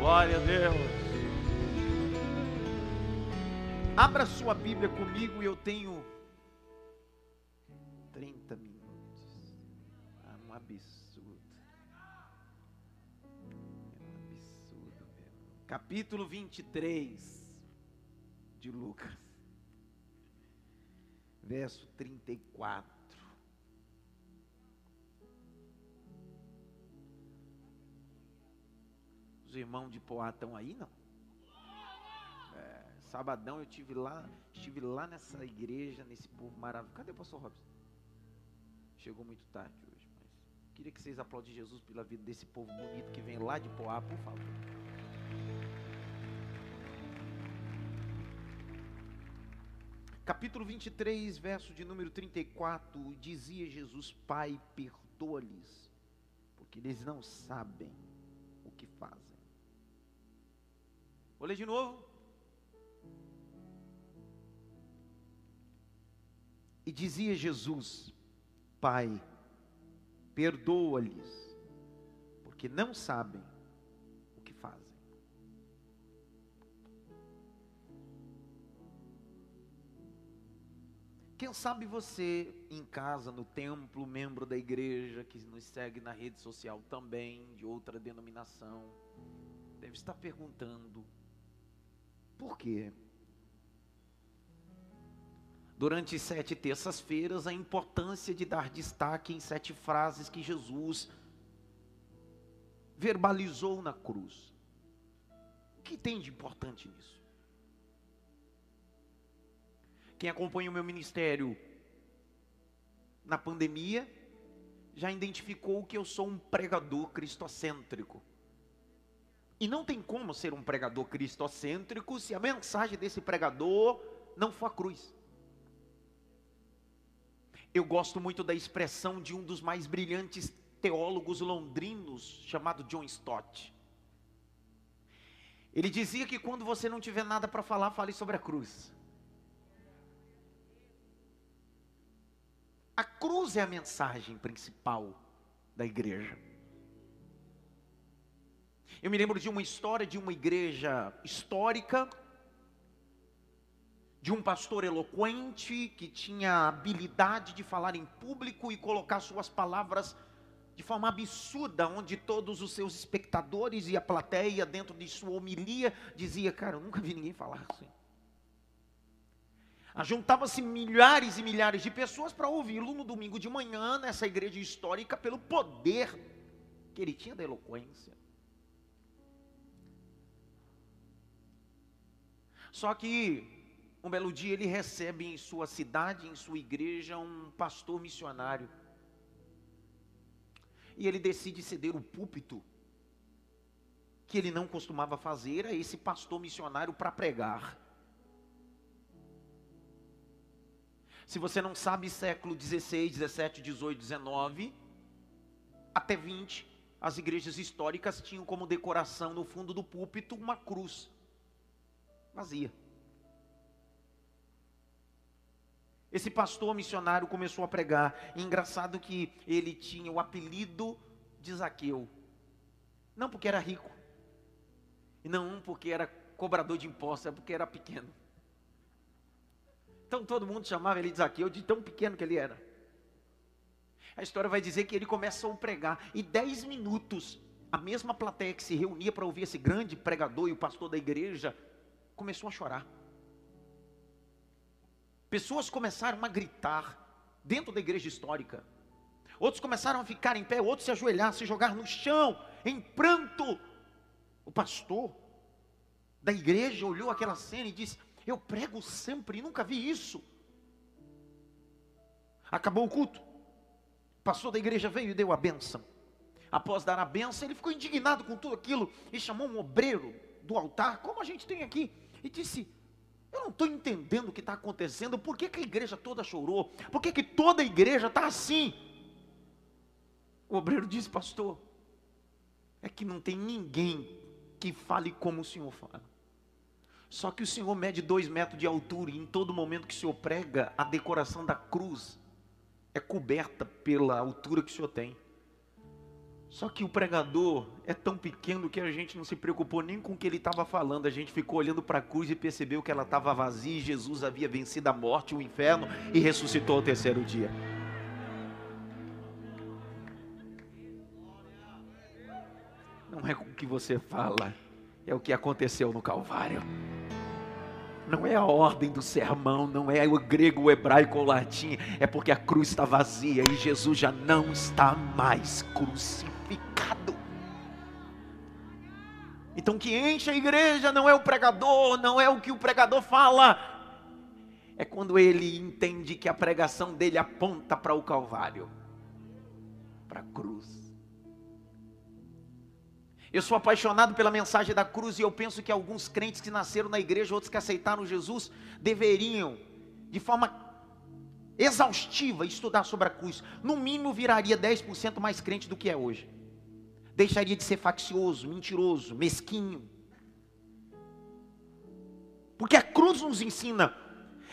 Glória a Deus. Abra sua Bíblia comigo e eu tenho 30 minutos. Ah, um absurdo. É um absurdo mesmo. Capítulo 23 de Lucas. Verso 34. Os irmãos de Poá estão aí, não? É, sabadão eu tive lá, estive lá nessa igreja, nesse povo maravilhoso. Cadê o pastor Robson? Chegou muito tarde hoje, mas queria que vocês aplaudem Jesus pela vida desse povo bonito que vem lá de Poá, por favor. Capítulo 23, verso de número 34, dizia Jesus: Pai, perdoa-lhes, porque eles não sabem o que fazem. Vou ler de novo. E dizia Jesus: Pai, perdoa-lhes, porque não sabem o que fazem. Quem sabe você em casa, no templo, membro da igreja, que nos segue na rede social também, de outra denominação, deve estar perguntando: por quê? Durante sete terças-feiras, a importância de dar destaque em sete frases que Jesus verbalizou na cruz. O que tem de importante nisso? Quem acompanha o meu ministério na pandemia já identificou que eu sou um pregador cristocêntrico. E não tem como ser um pregador cristocêntrico se a mensagem desse pregador não for a cruz. Eu gosto muito da expressão de um dos mais brilhantes teólogos londrinos, chamado John Stott. Ele dizia que quando você não tiver nada para falar, fale sobre a cruz. A cruz é a mensagem principal da igreja. Eu me lembro de uma história de uma igreja histórica, de um pastor eloquente que tinha habilidade de falar em público e colocar suas palavras de forma absurda, onde todos os seus espectadores e a plateia, dentro de sua homilia, dizia: Cara, eu nunca vi ninguém falar assim. Ajuntava-se milhares e milhares de pessoas para ouvi-lo no domingo de manhã, nessa igreja histórica, pelo poder que ele tinha da eloquência. Só que um belo dia ele recebe em sua cidade, em sua igreja, um pastor missionário. E ele decide ceder o púlpito que ele não costumava fazer a esse pastor missionário para pregar. Se você não sabe, século 16, 17, 18, 19, até 20, as igrejas históricas tinham como decoração no fundo do púlpito uma cruz vazia. Esse pastor missionário começou a pregar. E engraçado que ele tinha o apelido de Zaqueu. Não porque era rico. E não porque era cobrador de impostos, é porque era pequeno. Então todo mundo chamava ele de Zaqueu de tão pequeno que ele era. A história vai dizer que ele começou a pregar. E dez minutos, a mesma plateia que se reunia para ouvir esse grande pregador e o pastor da igreja, começou a chorar. Pessoas começaram a gritar dentro da igreja histórica. Outros começaram a ficar em pé, outros se ajoelhar, se jogar no chão, em pranto. O pastor da igreja olhou aquela cena e disse: Eu prego sempre e nunca vi isso. Acabou o culto. O pastor da igreja veio e deu a benção. Após dar a benção, ele ficou indignado com tudo aquilo e chamou um obreiro do altar, como a gente tem aqui, e disse: Eu não estou entendendo o que está acontecendo, por que, que, a igreja toda chorou? Por que, que toda a igreja está assim? O obreiro disse, pastor, é que não tem ninguém que fale como o senhor fala. Só que o senhor mede dois metros de altura e em todo momento que o senhor prega, a decoração da cruz é coberta pela altura que o senhor tem. Só que o pregador é tão pequeno que a gente não se preocupou nem com o que ele estava falando. A gente ficou olhando para a cruz e percebeu que ela estava vazia e Jesus havia vencido a morte, o inferno e ressuscitou ao terceiro dia. Não é com o que você fala, é o que aconteceu no Calvário não é a ordem do sermão, não é o grego, o hebraico ou o latim, é porque a cruz está vazia e Jesus já não está mais crucificado. Então, o que enche a igreja não é o pregador, não é o que o pregador fala, é quando ele entende que a pregação dele aponta para o Calvário, para a cruz. Eu sou apaixonado pela mensagem da cruz e eu penso que alguns crentes que nasceram na igreja, outros que aceitaram Jesus, deveriam, de forma exaustiva, estudar sobre a cruz. No mínimo, viraria 10% mais crente do que é hoje. Deixaria de ser faccioso, mentiroso, mesquinho. Porque a cruz nos ensina,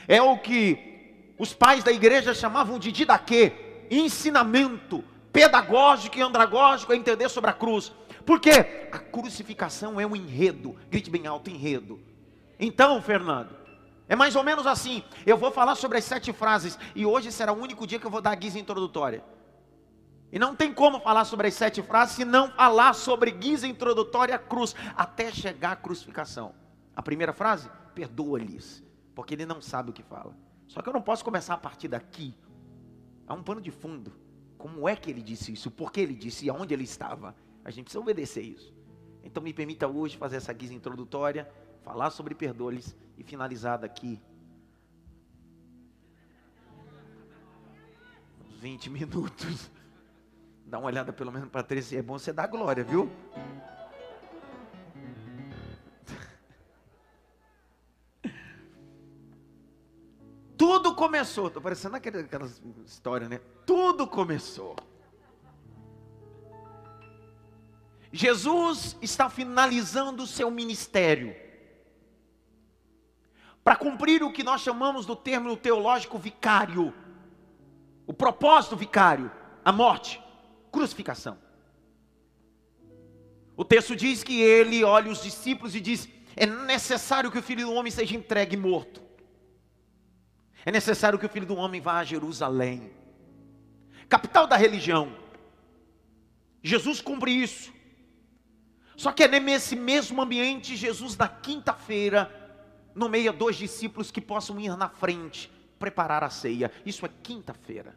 é o que os pais da igreja chamavam de didaquê, ensinamento pedagógico e andragógico a entender sobre a cruz. Porque a crucificação é um enredo. Grite bem alto, enredo. Então, Fernando, é mais ou menos assim. Eu vou falar sobre as sete frases e hoje será o único dia que eu vou dar a guisa introdutória. E não tem como falar sobre as sete frases se não falar sobre guisa introdutória à cruz, até chegar à crucificação. A primeira frase, perdoa-lhes, porque ele não sabe o que fala. Só que eu não posso começar a partir daqui. Há um pano de fundo. Como é que ele disse isso? Por que ele disse e aonde ele estava? A gente precisa obedecer isso. Então me permita hoje fazer essa guisa introdutória, falar sobre perdoles e finalizar daqui. Uns 20 minutos. Dá uma olhada pelo menos para três, é bom você dar glória, viu? Tudo começou, estou parecendo aquela, aquela história, né? Tudo começou. Jesus está finalizando o seu ministério. Para cumprir o que nós chamamos do termo teológico vicário. O propósito vicário, a morte, crucificação. O texto diz que ele olha os discípulos e diz: é necessário que o filho do homem seja entregue morto. É necessário que o filho do homem vá a Jerusalém, capital da religião. Jesus cumpre isso. Só que é nesse mesmo ambiente, Jesus, na quinta-feira, nomeia dois discípulos que possam ir na frente, preparar a ceia. Isso é quinta-feira.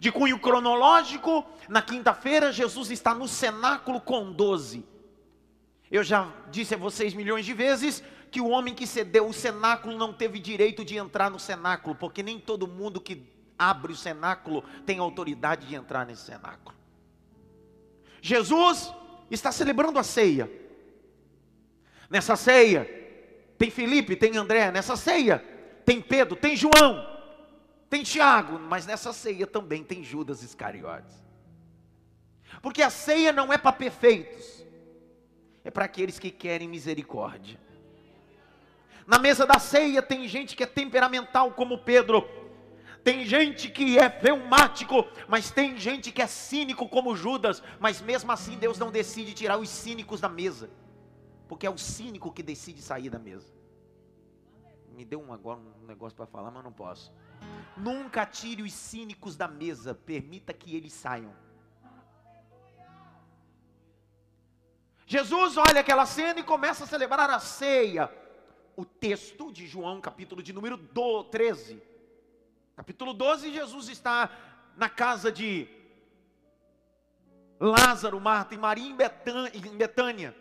De cunho cronológico, na quinta-feira, Jesus está no cenáculo com doze. Eu já disse a vocês milhões de vezes que o homem que cedeu o cenáculo não teve direito de entrar no cenáculo, porque nem todo mundo que abre o cenáculo tem autoridade de entrar nesse cenáculo. Jesus está celebrando a ceia. Nessa ceia, tem Felipe, tem André, nessa ceia, tem Pedro, tem João, tem Tiago, mas nessa ceia também tem Judas Iscariotes. Porque a ceia não é para perfeitos, é para aqueles que querem misericórdia. Na mesa da ceia tem gente que é temperamental como Pedro, tem gente que é reumático, mas tem gente que é cínico como Judas, mas mesmo assim Deus não decide tirar os cínicos da mesa, porque é o cínico que decide sair da mesa. Me deu um, agora um negócio para falar, mas não posso. Nunca tire os cínicos da mesa, permita que eles saiam. Jesus olha aquela cena e começa a celebrar a ceia. O texto de João, capítulo de número 13, Capítulo 12, Jesus está na casa de Lázaro, Marta e Maria em Betânia.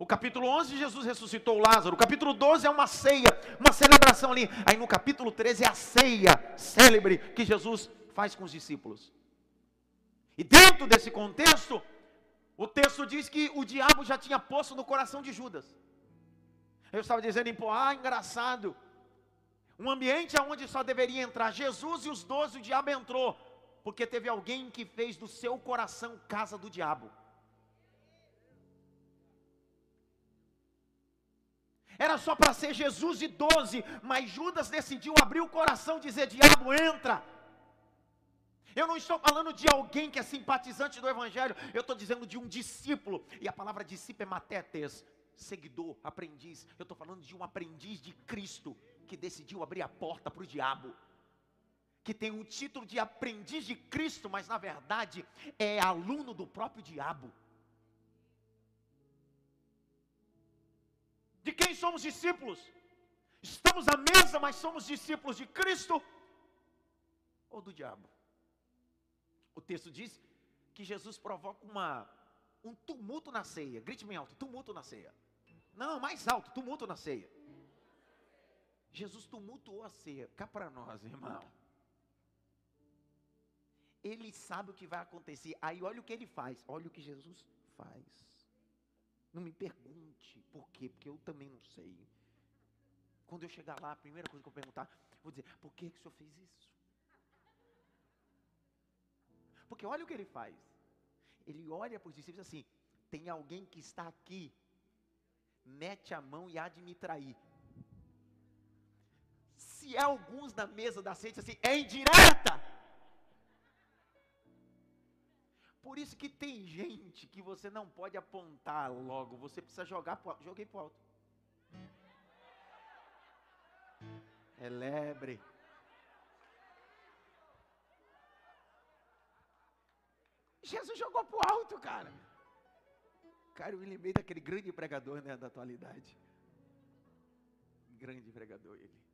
O capítulo 11, Jesus ressuscitou Lázaro. O capítulo 12 é uma ceia, uma celebração ali. Aí no capítulo 13 é a ceia célebre que Jesus faz com os discípulos. E dentro desse contexto, o texto diz que o diabo já tinha posto no coração de Judas. Eu estava dizendo em ah, engraçado. Um ambiente onde só deveria entrar Jesus e os doze, o diabo entrou, porque teve alguém que fez do seu coração casa do diabo. Era só para ser Jesus e doze, mas Judas decidiu abrir o coração e dizer: Diabo, entra. Eu não estou falando de alguém que é simpatizante do Evangelho, eu estou dizendo de um discípulo. E a palavra discípulo é matetes, seguidor, aprendiz. Eu estou falando de um aprendiz de Cristo que decidiu abrir a porta para o diabo. Que tem um título de aprendiz de Cristo, mas na verdade é aluno do próprio diabo. De quem somos discípulos? Estamos à mesa, mas somos discípulos de Cristo ou do diabo? O texto diz que Jesus provoca uma, um tumulto na ceia. Grite bem alto: tumulto na ceia. Não, mais alto: tumulto na ceia. Jesus tumultuou a ceia. Cá para nós, irmão. Ele sabe o que vai acontecer. Aí olha o que ele faz. Olha o que Jesus faz. Não me pergunte por quê, porque eu também não sei. Quando eu chegar lá, a primeira coisa que eu perguntar, vou dizer: por que, que o senhor fez isso? Porque olha o que ele faz. Ele olha para os discípulos assim: tem alguém que está aqui, mete a mão e há de me trair. Se há alguns na mesa da ceia, assim, é indireta. Que tem gente que você não pode apontar logo, você precisa jogar pro alto. Joguei pro alto. É lebre. Jesus jogou pro alto, cara. Cara, eu me lembrei daquele grande pregador né, da atualidade. Grande pregador ele.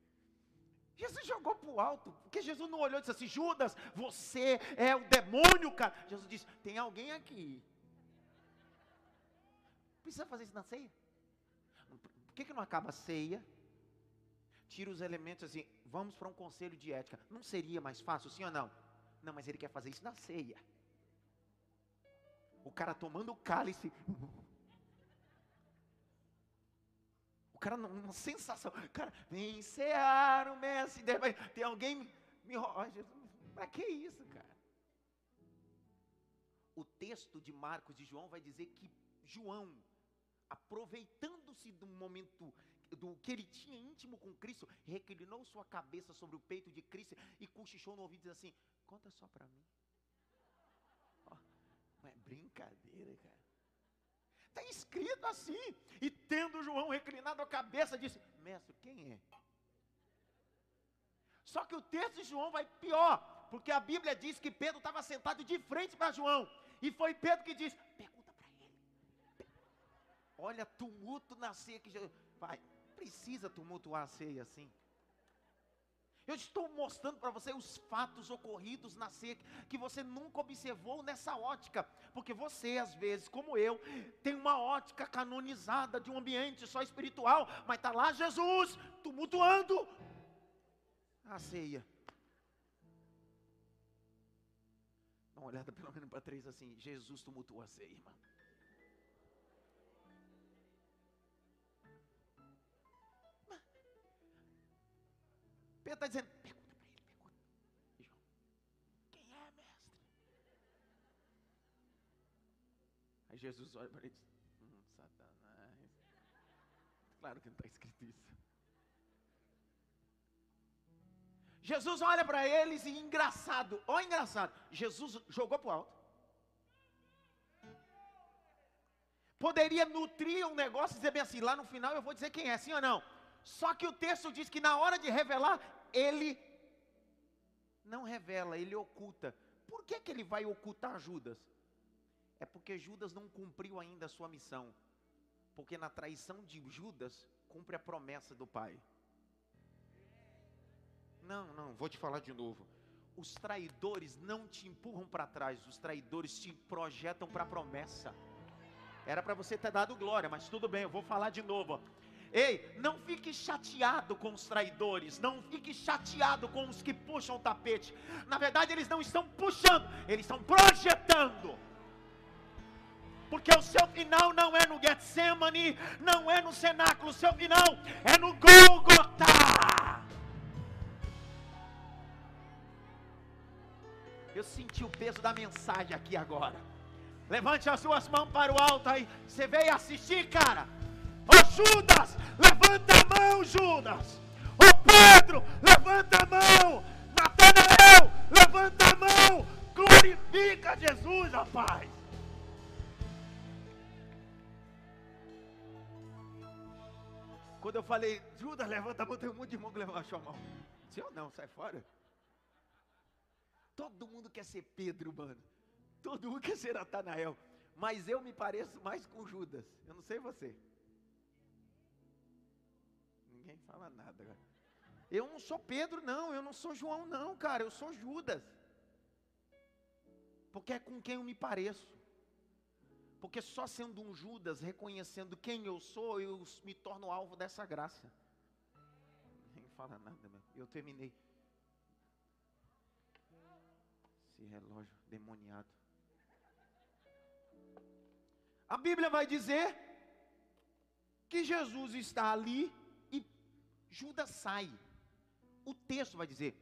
Jesus jogou para o alto, porque Jesus não olhou e disse assim: Judas, você é o demônio, cara. Jesus disse: tem alguém aqui. Precisa fazer isso na ceia? Por que, que não acaba a ceia? Tira os elementos assim, vamos para um conselho de ética. Não seria mais fácil, sim ou não? Não, mas ele quer fazer isso na ceia. O cara tomando o cálice. O cara, uma sensação. Cara, vencear o Messi. Tem alguém me. Para que isso, cara? O texto de Marcos e João vai dizer que João, aproveitando-se do momento do que ele tinha íntimo com Cristo, reclinou sua cabeça sobre o peito de Cristo e cochichou no ouvido disse assim: Conta só para mim. Oh, não é brincadeira, cara. Está escrito assim. E tendo João reclinado a cabeça, disse: Mestre, quem é? Só que o texto de João vai pior, porque a Bíblia diz que Pedro estava sentado de frente para João. E foi Pedro que disse: Pergunta para ele. Olha, tumulto na ceia que Jesus. Vai, precisa tumultuar a ceia assim. Eu estou mostrando para você os fatos ocorridos na ceia que você nunca observou nessa ótica, porque você, às vezes, como eu, tem uma ótica canonizada de um ambiente só espiritual, mas está lá Jesus tumultuando a ceia. Dá uma olhada pelo menos para três assim: Jesus tumultuou a ceia, irmão. Pedro está dizendo, pergunta para ele, pergunta. João, quem é, mestre? Aí Jesus olha para ele e diz, hum, Satanás. Claro que não está escrito isso. Jesus olha para eles e engraçado, ó engraçado, Jesus jogou para o alto. Poderia nutrir um negócio e dizer bem assim, lá no final eu vou dizer quem é, sim ou não? Só que o texto diz que na hora de revelar, ele não revela, ele oculta. Por que, que ele vai ocultar Judas? É porque Judas não cumpriu ainda a sua missão. Porque na traição de Judas, cumpre a promessa do Pai. Não, não, vou te falar de novo. Os traidores não te empurram para trás, os traidores te projetam para a promessa. Era para você ter dado glória, mas tudo bem, eu vou falar de novo. Ei, não fique chateado com os traidores, não fique chateado com os que puxam o tapete. Na verdade, eles não estão puxando, eles estão projetando. Porque o seu final não é no Getsemane, não é no cenáculo, o seu final é no Golgotá. Eu senti o peso da mensagem aqui agora. Levante as suas mãos para o alto aí. Você veio assistir, cara? Ô Judas, Judas. Ô Pedro, levanta a mão. Natanael, levanta a mão, glorifica Jesus, rapaz. Quando eu falei, Judas, levanta a mão, tem um monte de irmão que levantou a mão. Sim ou não, sai fora. Todo mundo quer ser Pedro, mano. Todo mundo quer ser Natanael. Mas eu me pareço mais com Judas. Eu não sei você. Ninguém fala nada agora. Eu não sou Pedro, não. Eu não sou João, não, cara. Eu sou Judas. Porque é com quem eu me pareço. Porque só sendo um Judas, reconhecendo quem eu sou, eu me torno alvo dessa graça. Ninguém fala nada, meu. Eu terminei. Esse relógio demoniado. A Bíblia vai dizer que Jesus está ali Judas sai. O texto vai dizer,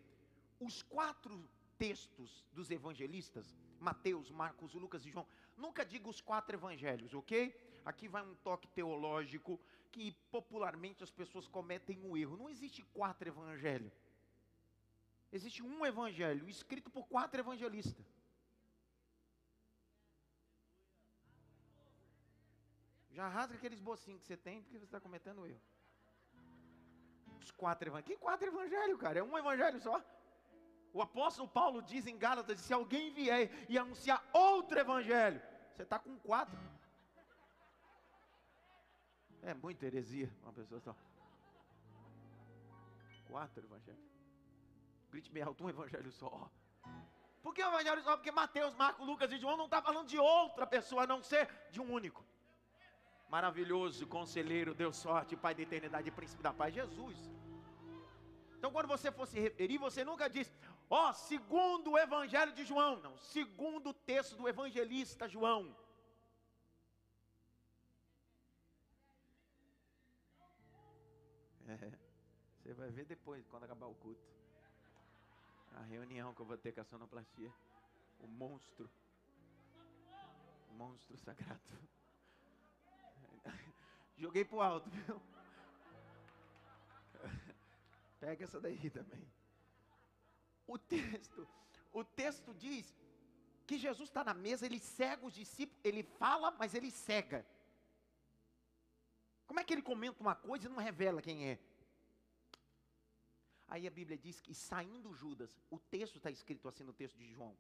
os quatro textos dos evangelistas, Mateus, Marcos, Lucas e João, nunca diga os quatro evangelhos, ok? Aqui vai um toque teológico que popularmente as pessoas cometem um erro. Não existe quatro evangelhos. Existe um evangelho escrito por quatro evangelistas. Já rasga aqueles bocinhos que você tem, porque você está cometendo erro. Os quatro evangelhos. Que quatro evangelhos, cara? É um evangelho só. O apóstolo Paulo diz em Gálatas: se alguém vier e anunciar outro evangelho, você está com quatro. É muita heresia, uma pessoa só. Quatro evangelhos. Grite bem alto, um evangelho só. Por que o evangelho só? Porque Mateus, Marcos, Lucas e João não está falando de outra pessoa, a não ser de um único. Maravilhoso, conselheiro, Deus sorte, Pai da eternidade, príncipe da paz, Jesus. Então, quando você for se referir, você nunca diz, ó, oh, segundo o evangelho de João. Não, segundo o texto do evangelista João. É, você vai ver depois, quando acabar o culto. A reunião que eu vou ter com a sonoplastia. O monstro. O monstro sagrado. Joguei pro alto, viu? Pega essa daí também. O texto, o texto diz que Jesus está na mesa, ele cega os discípulos, ele fala, mas ele cega. Como é que ele comenta uma coisa e não revela quem é? Aí a Bíblia diz que saindo Judas, o texto está escrito assim no texto de João.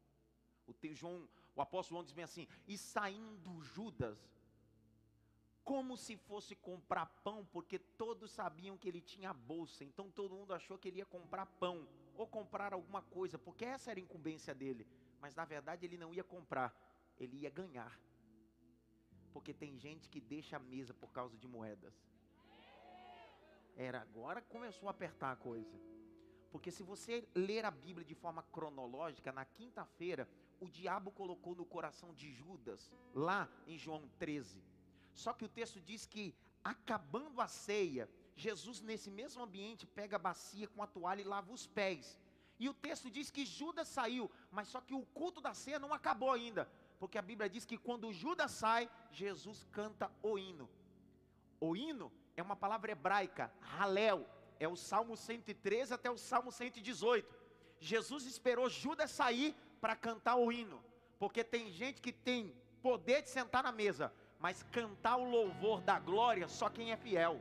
O, João, o apóstolo João diz bem assim: e saindo Judas, como se fosse comprar pão, porque todos sabiam que ele tinha bolsa, então todo mundo achou que ele ia comprar pão ou comprar alguma coisa, porque essa era a incumbência dele. Mas na verdade ele não ia comprar, ele ia ganhar. Porque tem gente que deixa a mesa por causa de moedas. Era agora começou a apertar a coisa. Porque se você ler a Bíblia de forma cronológica, na quinta-feira, o diabo colocou no coração de Judas, lá em João 13, só que o texto diz que, acabando a ceia, Jesus, nesse mesmo ambiente, pega a bacia com a toalha e lava os pés. E o texto diz que Judas saiu, mas só que o culto da ceia não acabou ainda, porque a Bíblia diz que quando Judas sai, Jesus canta o hino. O hino é uma palavra hebraica, halel, é o Salmo 113 até o Salmo 118. Jesus esperou Judas sair para cantar o hino, porque tem gente que tem poder de sentar na mesa, mas cantar o louvor da glória só quem é fiel.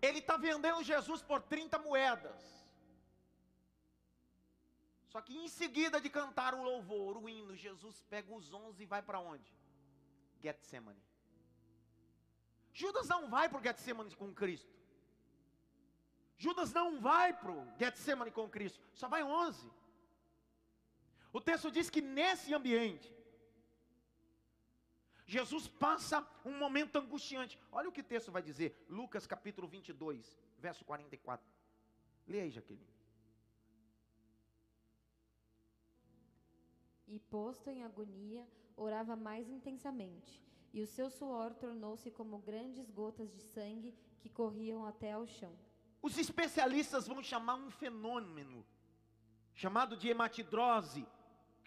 Ele está vendendo Jesus por 30 moedas. Só que em seguida de cantar o louvor, o hino, Jesus pega os 11 e vai para onde? Getsemane. Judas não vai para o Getsemane com Cristo. Judas não vai para o Getsemane com Cristo. Só vai 11. O texto diz que nesse ambiente, Jesus passa um momento angustiante. Olha o que o texto vai dizer, Lucas capítulo 22, verso 44. Leia aí, Jaqueline. E posto em agonia, orava mais intensamente, e o seu suor tornou-se como grandes gotas de sangue que corriam até ao chão. Os especialistas vão chamar um fenômeno chamado de hematidrose,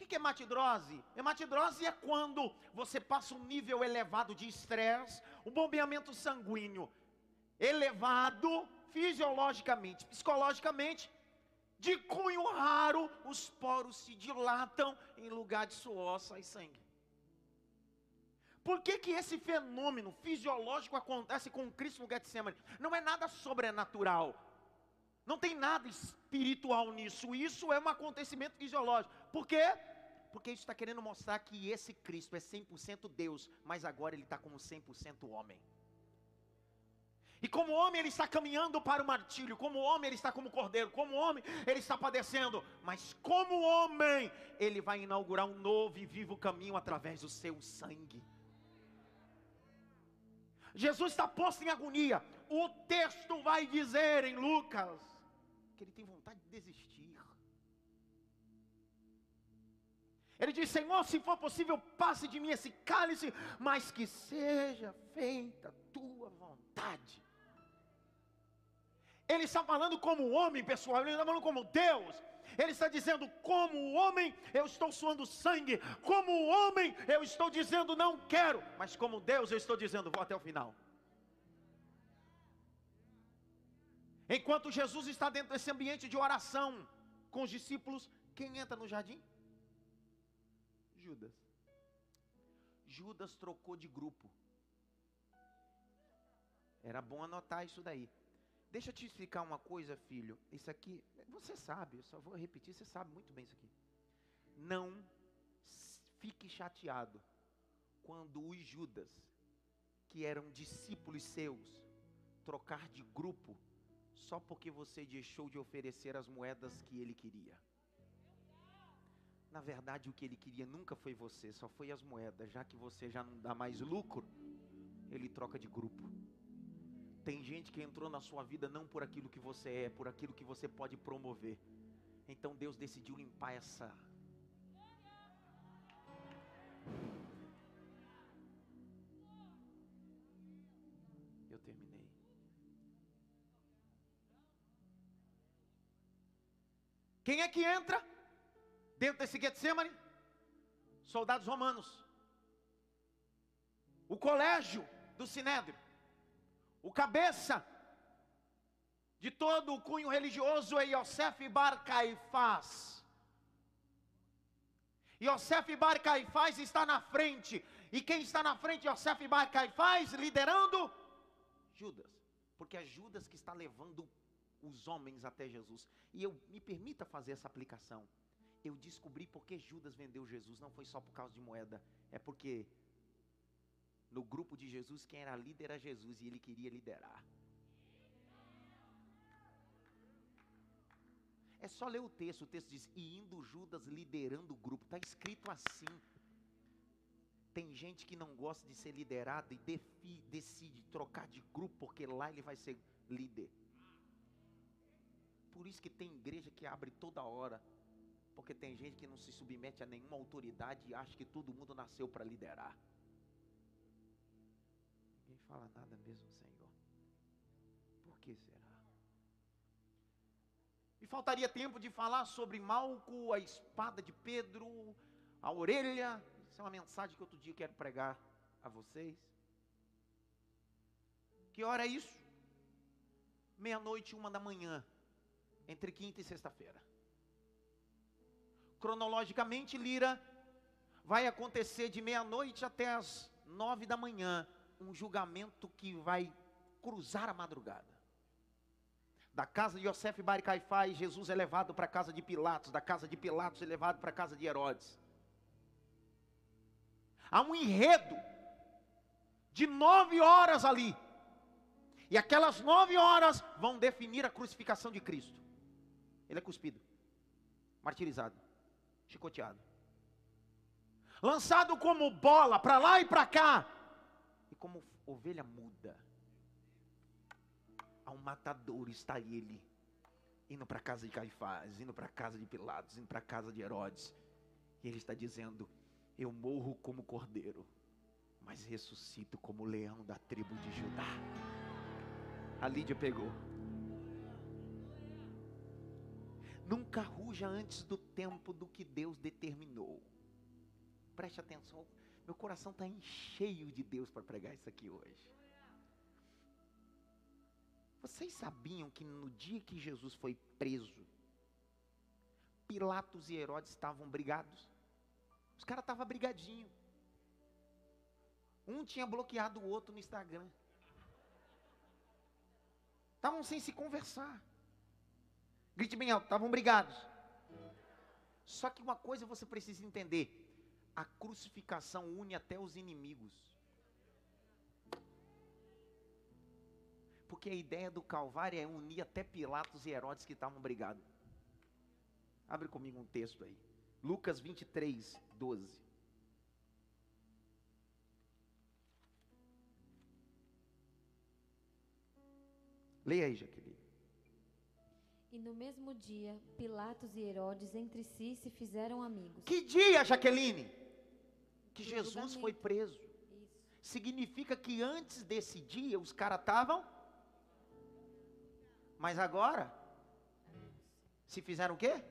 o que é hematidrose? Hematidrose é quando você passa um nível elevado de estresse, um bombeamento sanguíneo elevado, fisiologicamente, psicologicamente, De cunho raro, os poros se dilatam, em lugar de suor sai sangue. Por que, que esse fenômeno fisiológico acontece com Cristo no Getsemane? Não é nada sobrenatural. Não tem nada espiritual nisso. Isso é um acontecimento fisiológico. Por quê? Porque isso está querendo mostrar que esse Cristo é 100% Deus, mas agora ele está como 100% homem. E como homem ele está caminhando para o martírio, como homem ele está como cordeiro, como homem ele está padecendo, mas como homem ele vai inaugurar um novo e vivo caminho através do seu sangue. Jesus está posto em agonia. O texto vai dizer em Lucas que ele tem vontade de desistir. Ele diz: Senhor, se for possível, passe de mim esse cálice, mas que seja feita a tua vontade. Ele está falando como homem, pessoal, ele está falando como Deus. Ele está dizendo, como homem, eu estou suando sangue. Como homem, eu estou dizendo, não quero. Mas como Deus, eu estou dizendo, vou até o final. Enquanto Jesus está dentro desse ambiente de oração com os discípulos, quem entra no jardim? Judas. Judas trocou de grupo. Era bom anotar isso daí. Deixa eu te explicar uma coisa, filho. Isso aqui, você sabe, eu só vou repetir, você sabe muito bem isso aqui. Não fique chateado quando os Judas, que eram discípulos seus, trocar de grupo só porque você deixou de oferecer as moedas que ele queria. Na verdade, o que ele queria nunca foi você, só foi as moedas. Já que você já não dá mais lucro, ele troca de grupo. Tem gente que entrou na sua vida não por aquilo que você é, por aquilo que você pode promover. Então Deus decidiu limpar essa. Eu terminei. Quem é que entra dentro desse Getsemane? Soldados romanos. O colégio do Sinédrio o cabeça de todo o cunho religioso é Yosef Bar Caifás. Yosef Bar Caifás está na frente. E quem está na frente, Yosef Bar Caifás, liderando? Judas. Porque é Judas que está levando os homens até Jesus. E eu me permita fazer essa aplicação. Eu descobri porque Judas vendeu Jesus. Não foi só por causa de moeda. É porque no grupo de Jesus, quem era líder era Jesus e ele queria liderar. É só ler o texto, o texto diz: E indo Judas liderando o grupo, está escrito assim. Tem gente que não gosta de ser liderado e defi, decide trocar de grupo, porque lá ele vai ser líder. Por isso que tem igreja que abre toda hora, porque tem gente que não se submete a nenhuma autoridade e acha que todo mundo nasceu para liderar ninguém fala nada mesmo, Senhor. Por que será? E faltaria tempo de falar sobre Malco, a espada de Pedro, a orelha. Isso é uma mensagem que outro dia quero pregar a vocês. Que hora é isso? Meia-noite, uma da manhã, entre quinta e sexta-feira. Cronologicamente, Lira, vai acontecer de meia-noite até as nove da manhã um julgamento que vai cruzar a madrugada. Da casa de Yosef Bar Caifás, Jesus é levado para a casa de Pilatos, da casa de Pilatos é levado para a casa de Herodes. Há um enredo de nove horas ali. E aquelas nove horas vão definir a crucificação de Cristo. Ele é cuspido, martirizado, chicoteado, lançado como bola para lá e para cá, e como ovelha muda, a um matador está ele, indo para casa de Caifás, indo para casa de Pilatos, indo para casa de Herodes. E ele está dizendo: Eu morro como cordeiro, mas ressuscito como leão da tribo de Judá. A Lídia pegou. Nunca ruja antes do tempo do que Deus determinou. Preste atenção meu coração está cheio de Deus para pregar isso aqui hoje. Vocês sabiam que no dia que Jesus foi preso, Pilatos e Herodes estavam brigados. Os caras estavam brigadinhos. Um tinha bloqueado o outro no Instagram. Estavam sem se conversar. Grite bem alto, estavam brigados. Só que uma coisa você precisa entender: a crucificação une até os inimigos. Porque a ideia do Calvário é unir até Pilatos e Herodes que estavam brigados. Abre comigo um texto aí. Lucas 23, 12. Leia aí, Jaqueline. E no mesmo dia, Pilatos e Herodes entre si se fizeram amigos. Que dia, Jaqueline? Que Jesus julgamento. foi preso. Isso. Significa que antes desse dia os caras estavam. Mas agora? Se fizeram o quê?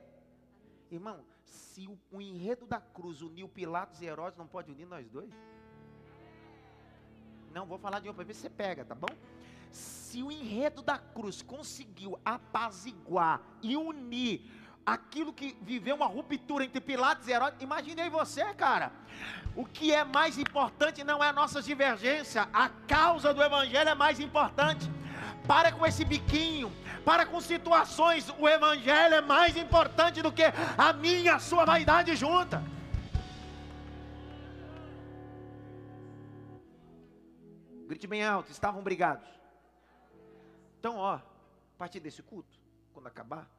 Irmão, se o, o enredo da cruz uniu Pilatos e Herodes, não pode unir nós dois? Não, vou falar de novo para ver se você pega, tá bom? Se o enredo da cruz conseguiu apaziguar e unir aquilo que viveu uma ruptura entre Pilatos e Herodes, imaginei você, cara. O que é mais importante não é a nossa divergência, a causa do evangelho é mais importante. Para com esse biquinho, para com situações, o evangelho é mais importante do que a minha a sua vaidade junta. Grite bem alto, estavam brigados. Então, ó, a partir desse culto, quando acabar,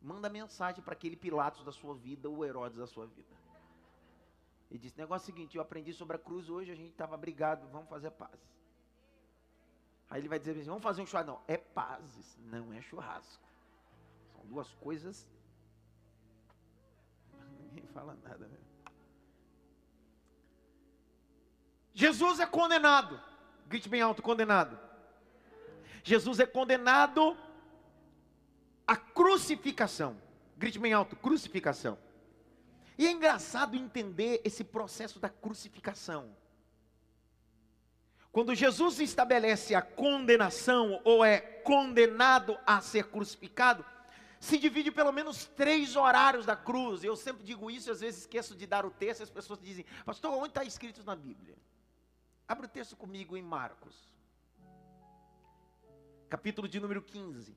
manda mensagem para aquele Pilatos da sua vida, o Herodes da sua vida. E diz: negócio é o seguinte, eu aprendi sobre a cruz hoje, a gente estava brigado, vamos fazer paz. Aí ele vai dizer assim: vamos fazer um churrasco. Não, é pazes, não é churrasco. São duas coisas. Ninguém fala nada, né? Jesus é condenado. Grite bem alto: condenado. Jesus é condenado à crucificação. Grite bem alto: crucificação. E é engraçado entender esse processo da crucificação. Quando Jesus estabelece a condenação ou é condenado a ser crucificado, se divide pelo menos três horários da cruz. Eu sempre digo isso, às vezes esqueço de dar o texto, as pessoas dizem, pastor, onde está escrito na Bíblia? Abre o texto comigo em Marcos, capítulo de número 15.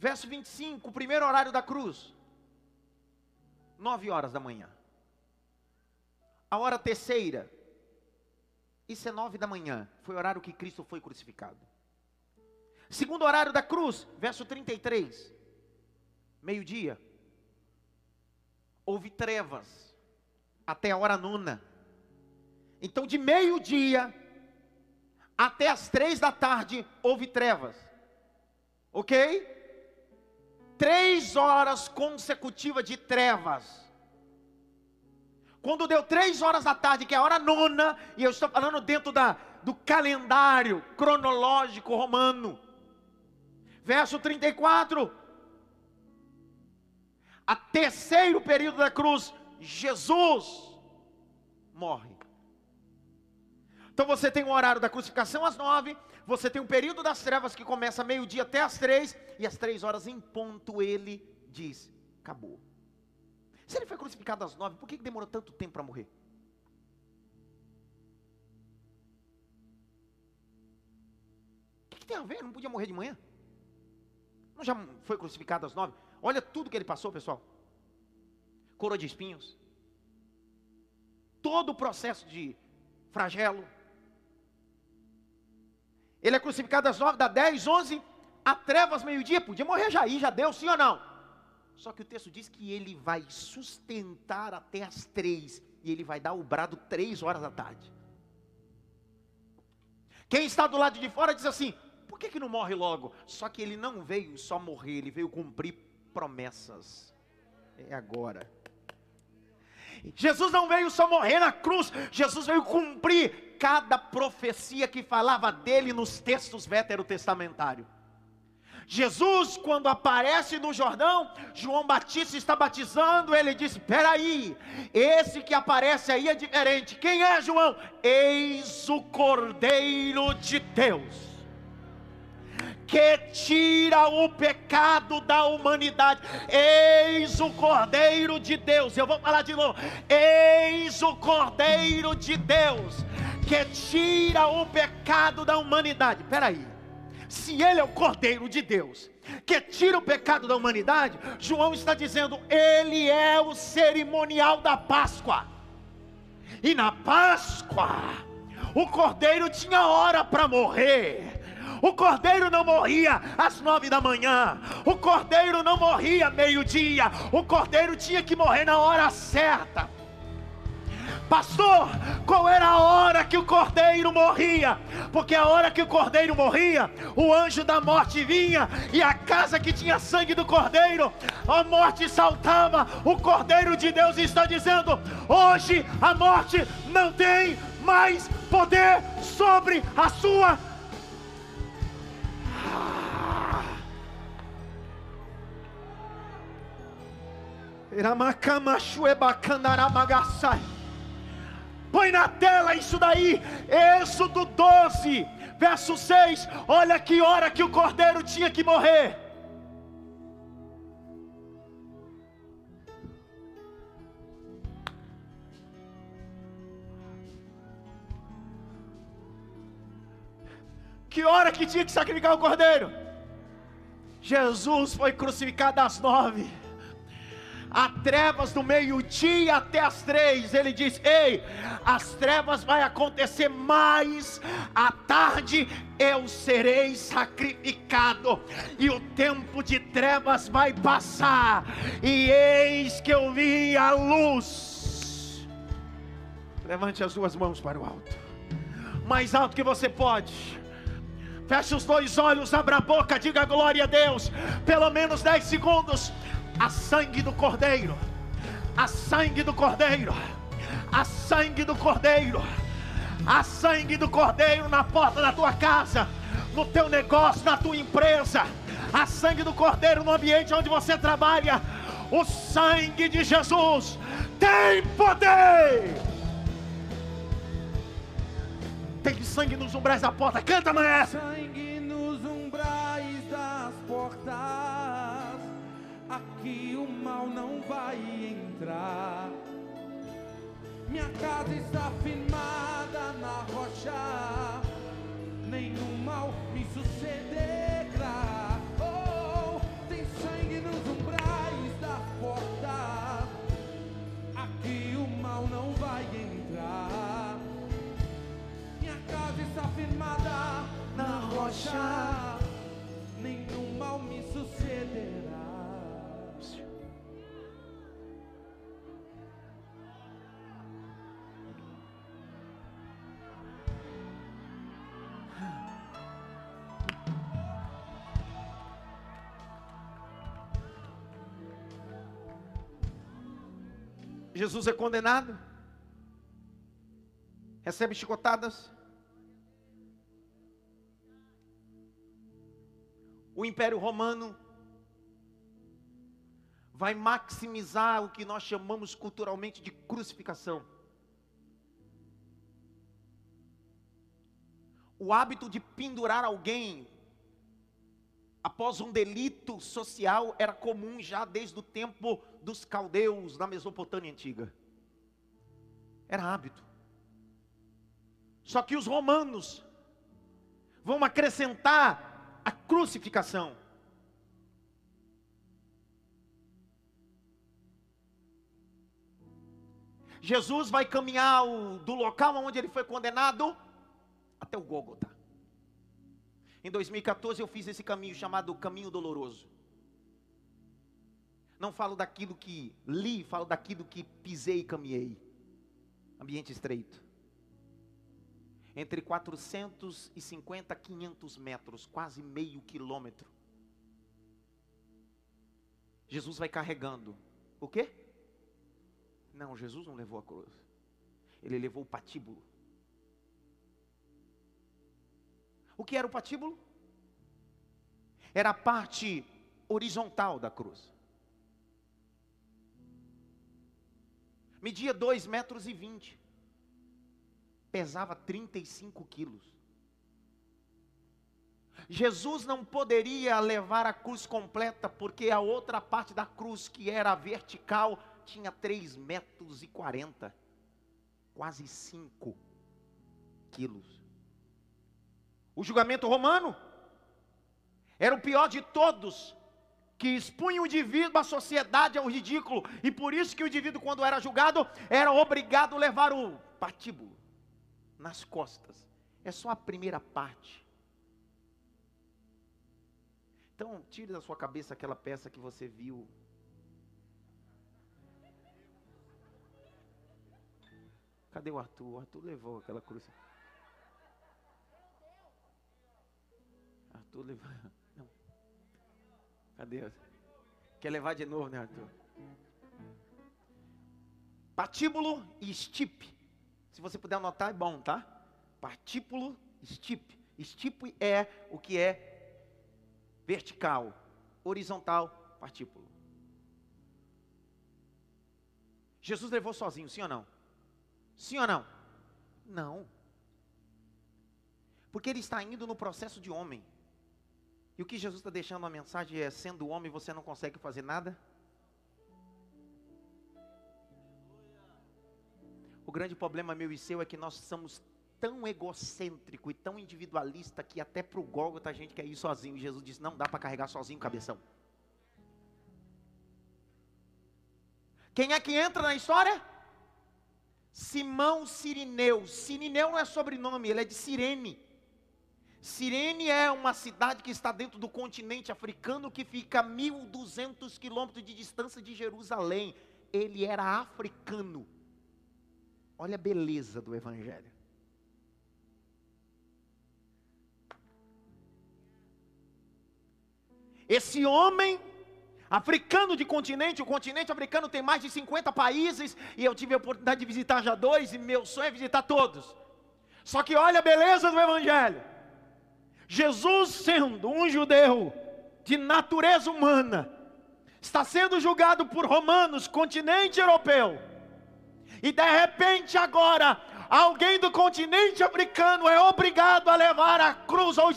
Verso 25, o primeiro horário da cruz. Nove horas da manhã. A hora terceira. Isso é nove da manhã. Foi o horário que Cristo foi crucificado. Segundo horário da cruz, verso 33. Meio-dia. Houve trevas. Até a hora nona. Então, de meio-dia até as três da tarde, houve trevas. Ok? três horas consecutivas de trevas. Quando deu três horas da tarde, que é a hora nona, e eu estou falando dentro da, do calendário cronológico romano. Verso 34. A terceiro período da cruz, Jesus morre. Então você tem o horário da crucificação às nove, você tem um período das trevas que começa meio-dia até às três, e às três horas em ponto ele diz: acabou. Se ele foi crucificado às nove, por que que demorou tanto tempo para morrer? O que, que tem a ver? Não podia morrer de manhã? Não já foi crucificado às nove? Olha tudo que ele passou, pessoal. Coroa de espinhos. Todo o processo de flagelo. Ele é crucificado às nove, da dez, onze, a trevas, meio-dia, podia morrer já aí, já deu, sim ou não? Só que o texto diz que ele vai sustentar até as três, e ele vai dar o brado três horas da tarde. Quem está do lado de fora diz assim: por que, que não morre logo? Só que ele não veio só morrer, ele veio cumprir promessas. É agora. Jesus não veio só morrer na cruz, Jesus veio cumprir cada profecia que falava dele nos textos veterotestamentários. Jesus, quando aparece no Jordão, João Batista está batizando, ele diz: Espera aí, esse que aparece aí é diferente. Quem é João? Eis o Cordeiro de Deus que tira o pecado da humanidade. Eis o Cordeiro de Deus. Eu vou falar de novo. Eis o Cordeiro de Deus que tira o pecado da humanidade. Espera aí se ele é o Cordeiro de Deus, que tira o pecado da humanidade, João está dizendo, ele é o cerimonial da Páscoa. E na Páscoa, o Cordeiro tinha hora para morrer. O cordeiro não morria às nove da manhã. O cordeiro não morria meio-dia. O cordeiro tinha que morrer na hora certa. Pastor, qual era a hora que o cordeiro morria? Porque a hora que o cordeiro morria, o anjo da morte vinha e a casa que tinha sangue do cordeiro, a morte saltava. O cordeiro de Deus está dizendo: hoje a morte não tem mais poder sobre a sua. Põe na tela isso daí, Êxodo 12, verso 6. Olha que hora que o cordeiro tinha que morrer. Que hora que tinha que sacrificar o cordeiro? Jesus foi crucificado às nove trevas do meio-dia até as três. Ele diz: Ei, as trevas vai acontecer mais à tarde. Eu serei sacrificado, e o tempo de trevas vai passar, e eis que eu vi a luz. Levante as duas mãos para o alto, mais alto que você pode. Feche os dois olhos, abra a boca, diga glória a Deus. Pelo menos dez segundos a sangue do Cordeiro, a sangue do Cordeiro, a sangue do Cordeiro, a sangue do Cordeiro na porta da tua casa, no teu negócio, na tua empresa, a sangue do Cordeiro no ambiente onde você trabalha. O sangue de Jesus tem poder. Tem sangue nos umbrais da porta. Canta, maestro. Sangue nos umbrais das portas mal não vai entrar. Minha casa está firmada na rocha, nenhum mal me sucederá. Oh, tem sangue nos umbrais da porta, aqui o mal não vai entrar. Minha casa está firmada na rocha, Jesus é condenado, recebe chicotadas. O Império Romano vai maximizar o que nós chamamos culturalmente de crucificação. O hábito de pendurar alguém após um delito social era comum já desde o tempo dos caldeus na Mesopotâmia antiga. Era hábito. Só que os romanos vão acrescentar a crucificação. Jesus vai caminhar do local onde ele foi condenado até o Gólgota. Em 2014 eu fiz esse caminho chamado Caminho Doloroso. Não falo daquilo que li, falo daquilo que pisei e caminhei. Ambiente estreito. Entre 450 a 500 metros, quase meio quilômetro. Jesus vai carregando. O quê? Não, Jesus não levou a cruz. Ele levou o patíbulo. O que era o patíbulo? era a parte horizontal da cruz. Media 2 metros e 20. Pesava 35 quilos. Jesus não poderia levar a cruz completa, porque a outra parte da cruz, que era vertical, tinha 3 metros e 40. Quase 5 quilos. O julgamento romano era o pior de todos, que expunha o indivíduo, a sociedade ao ridículo, e por isso que o indivíduo, quando era julgado, era obrigado a levar o patíbulo nas costas. É só a primeira parte. Então, tire da sua cabeça aquela peça que você viu. Cadê o Arthur? O Arthur levou aquela cruz. Arthur levou. Cadê? Quer levar de novo, né, Arthur? Patíbulo e estipe. Se você puder anotar, é bom, tá? Partíbulo, estipe. Estipe é o que é vertical, horizontal, partíbulo. Jesus levou sozinho, sim ou não? Sim ou não? Não. Porque ele está indo no processo de homem. E o que Jesus está deixando a mensagem é: sendo homem, você não consegue fazer nada? O grande problema meu e seu é que nós somos tão egocêntrico e tão individualista que até para o Gólgota a gente quer ir sozinho. E Jesus disse: não dá para carregar sozinho, cabeção. Quem é que entra na história? Simão Sirineu. Sirineu não é sobrenome, ele é de Sirene. Sirene é uma cidade que está dentro do continente africano, que fica a 1.200 quilômetros de distância de Jerusalém. Ele era africano. Olha a beleza do Evangelho. Esse homem africano de continente, o continente africano tem mais de 50 países, e eu tive a oportunidade de visitar já dois, e meu sonho é visitar todos. Só que olha a beleza do Evangelho. Jesus, sendo um judeu de natureza humana, está sendo julgado por romanos, continente europeu, e de repente agora alguém do continente africano é obrigado a levar a cruz ao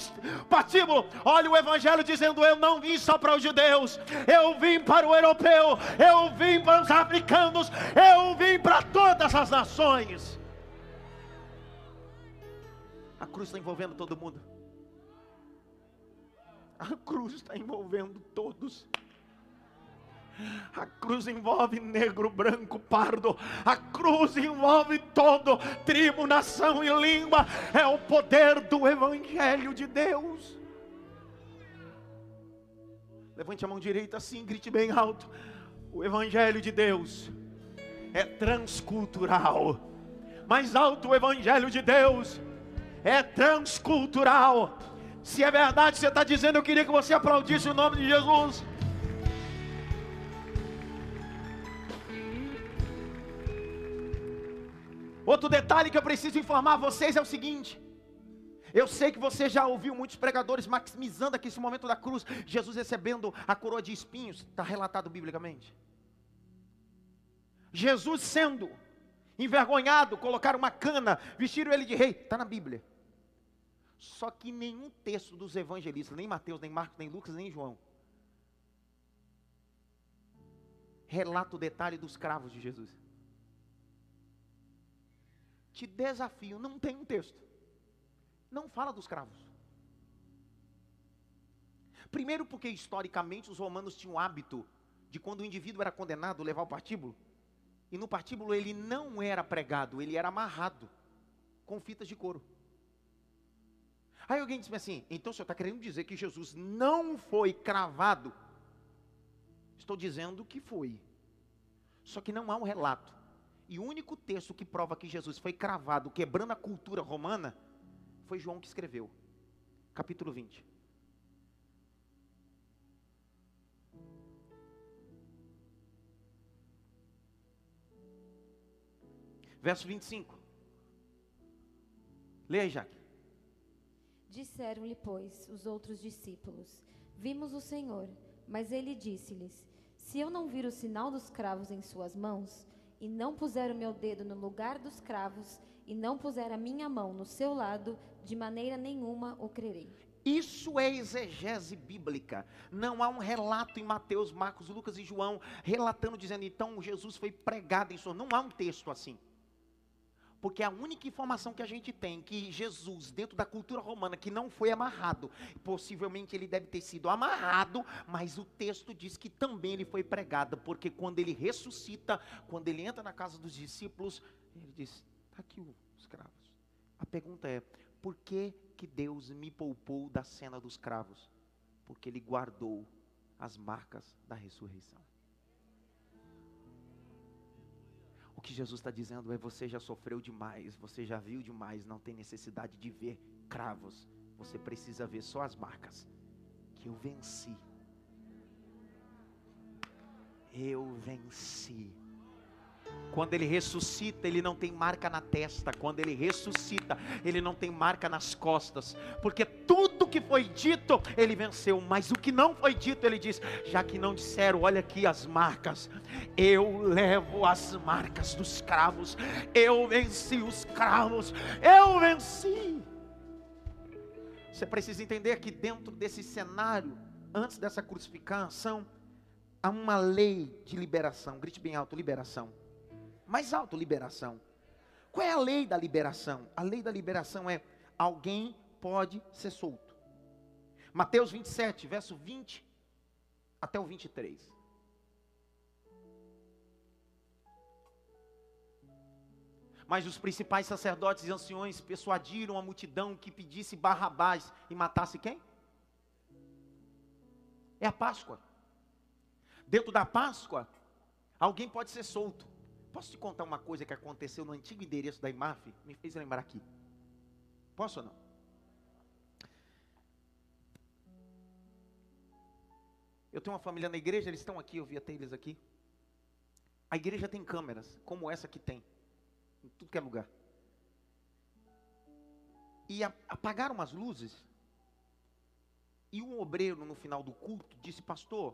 patíbulo. Olha o evangelho dizendo: Eu não vim só para os judeus, eu vim para o europeu, eu vim para os africanos, eu vim para todas as nações. A cruz está envolvendo todo mundo. A cruz está envolvendo todos. A cruz envolve negro, branco, pardo. A cruz envolve todo, tribo, nação e língua. É o poder do Evangelho de Deus. Levante a mão direita assim, grite bem alto. O Evangelho de Deus é transcultural. Mais alto, o Evangelho de Deus é transcultural. Se é verdade, você está dizendo, eu queria que você aplaudisse o nome de Jesus. Outro detalhe que eu preciso informar vocês é o seguinte: eu sei que você já ouviu muitos pregadores maximizando aqui esse momento da cruz, Jesus recebendo a coroa de espinhos, está relatado biblicamente. Jesus sendo envergonhado, colocaram uma cana, vestiram ele de rei, está na Bíblia. Só que nenhum texto dos evangelistas, nem Mateus, nem Marcos, nem Lucas, nem João, relata o detalhe dos cravos de Jesus. Te desafio, não tem um texto. Não fala dos cravos. Primeiro, porque historicamente os romanos tinham o hábito de quando o indivíduo era condenado levar o partíbulo, e no partíbulo ele não era pregado, ele era amarrado com fitas de couro. Aí alguém disse assim: então o senhor está querendo dizer que Jesus não foi cravado? Estou dizendo que foi. Só que não há um relato. E o único texto que prova que Jesus foi cravado, quebrando a cultura romana, foi João que escreveu. Capítulo 20. Verso 25. Leia Jaque. Disseram-lhe, pois, os outros discípulos: Vimos o Senhor. Mas ele disse-lhes: Se eu não vir o sinal dos cravos em suas mãos, e não puser o meu dedo no lugar dos cravos, e não puser a minha mão no seu lado, de maneira nenhuma o crerei. Isso é exegese bíblica. Não há um relato em Mateus, Marcos, Lucas e João relatando, dizendo, então Jesus foi pregado em sua. Não há um texto assim. Porque a única informação que a gente tem que Jesus, dentro da cultura romana, que não foi amarrado, possivelmente ele deve ter sido amarrado, mas o texto diz que também ele foi pregado, porque quando ele ressuscita, quando ele entra na casa dos discípulos, ele diz: está aqui os cravos. A pergunta é: por que, que Deus me poupou da cena dos cravos? Porque ele guardou as marcas da ressurreição. Que Jesus está dizendo é: você já sofreu demais, você já viu demais, não tem necessidade de ver cravos, você precisa ver só as marcas. Que eu venci. Eu venci. Quando ele ressuscita, ele não tem marca na testa. Quando ele ressuscita, ele não tem marca nas costas. Porque tudo que foi dito, ele venceu. Mas o que não foi dito, ele diz: já que não disseram, olha aqui as marcas. Eu levo as marcas dos cravos. Eu venci os cravos. Eu venci. Você precisa entender que dentro desse cenário, antes dessa crucificação, há uma lei de liberação. Grite bem alto: liberação mais alto, liberação. Qual é a lei da liberação? A lei da liberação é alguém pode ser solto. Mateus 27, verso 20 até o 23. Mas os principais sacerdotes e anciões persuadiram a multidão que pedisse Barrabás e matasse quem? É a Páscoa. Dentro da Páscoa, alguém pode ser solto. Posso te contar uma coisa que aconteceu no antigo endereço da IMAF? Me fez lembrar aqui. Posso ou não? Eu tenho uma família na igreja, eles estão aqui, eu vi até eles aqui. A igreja tem câmeras, como essa que tem, em tudo que é lugar. E apagaram as luzes. E um obreiro, no final do culto, disse: Pastor,